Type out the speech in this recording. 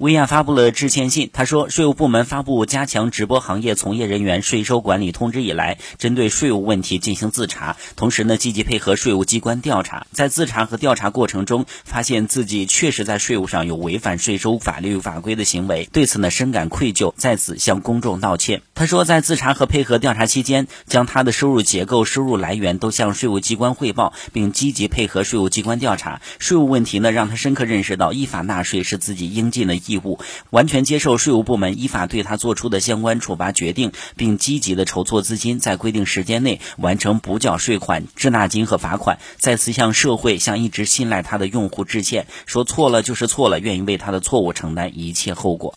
薇娅发布了致歉信，她说，税务部门发布加强直播行业从业人员税收管理通知以来，针对税务问题进行自查，同时呢，积极配合税务机关调查。在自查和调查过程中，发现自己确实在税务上有违反税收法律法规的行为，对此呢，深感愧疚，在此向公众道歉。她说，在自查和配合调查期间，将他的收入结构、收入来源都向税务机关汇报，并积极配合税务机关调查。税务问题呢，让他深刻认识到依法纳税是自己应尽的义务，完全接受税务部门依法对他做出的相关处罚决定，并积极的筹措资金，在规定时间内完成补缴税款、滞纳金和罚款。再次向社会、向一直信赖他的用户致歉，说错了就是错了，愿意为他的错误承担一切后果。